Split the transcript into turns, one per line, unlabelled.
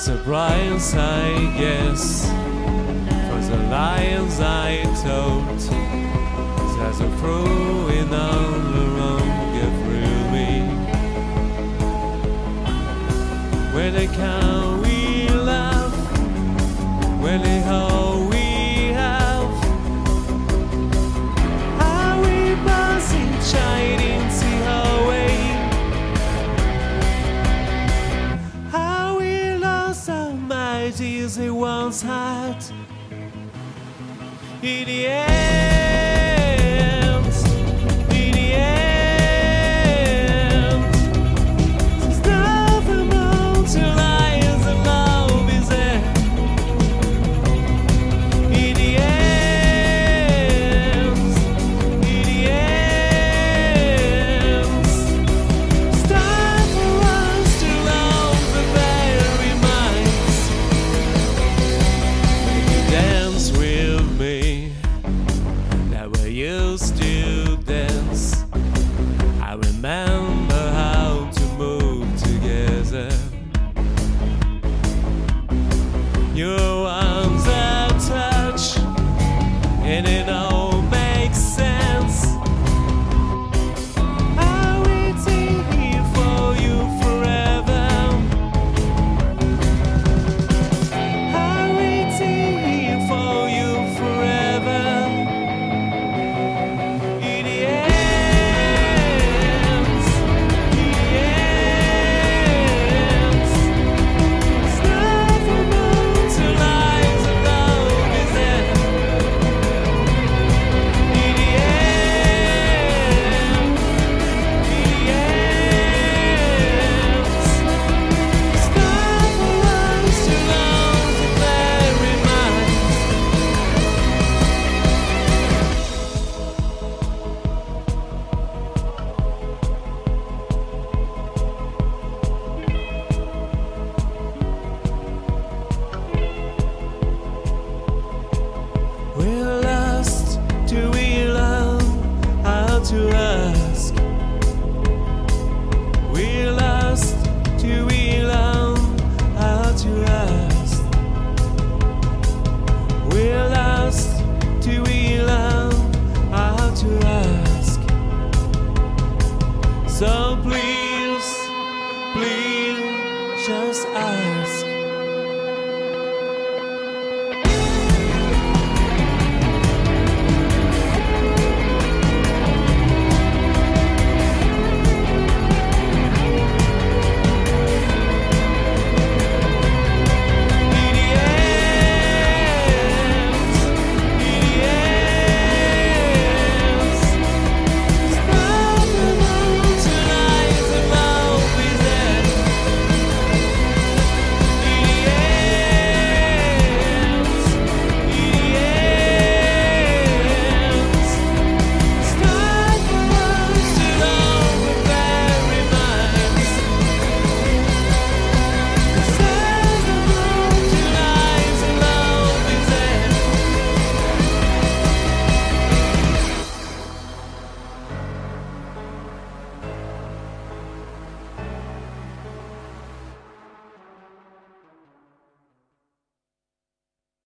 surprise, I guess. For the lions, I told, there's a proving all along every week. When I come. girl's heart in the air. So please, please, just ask.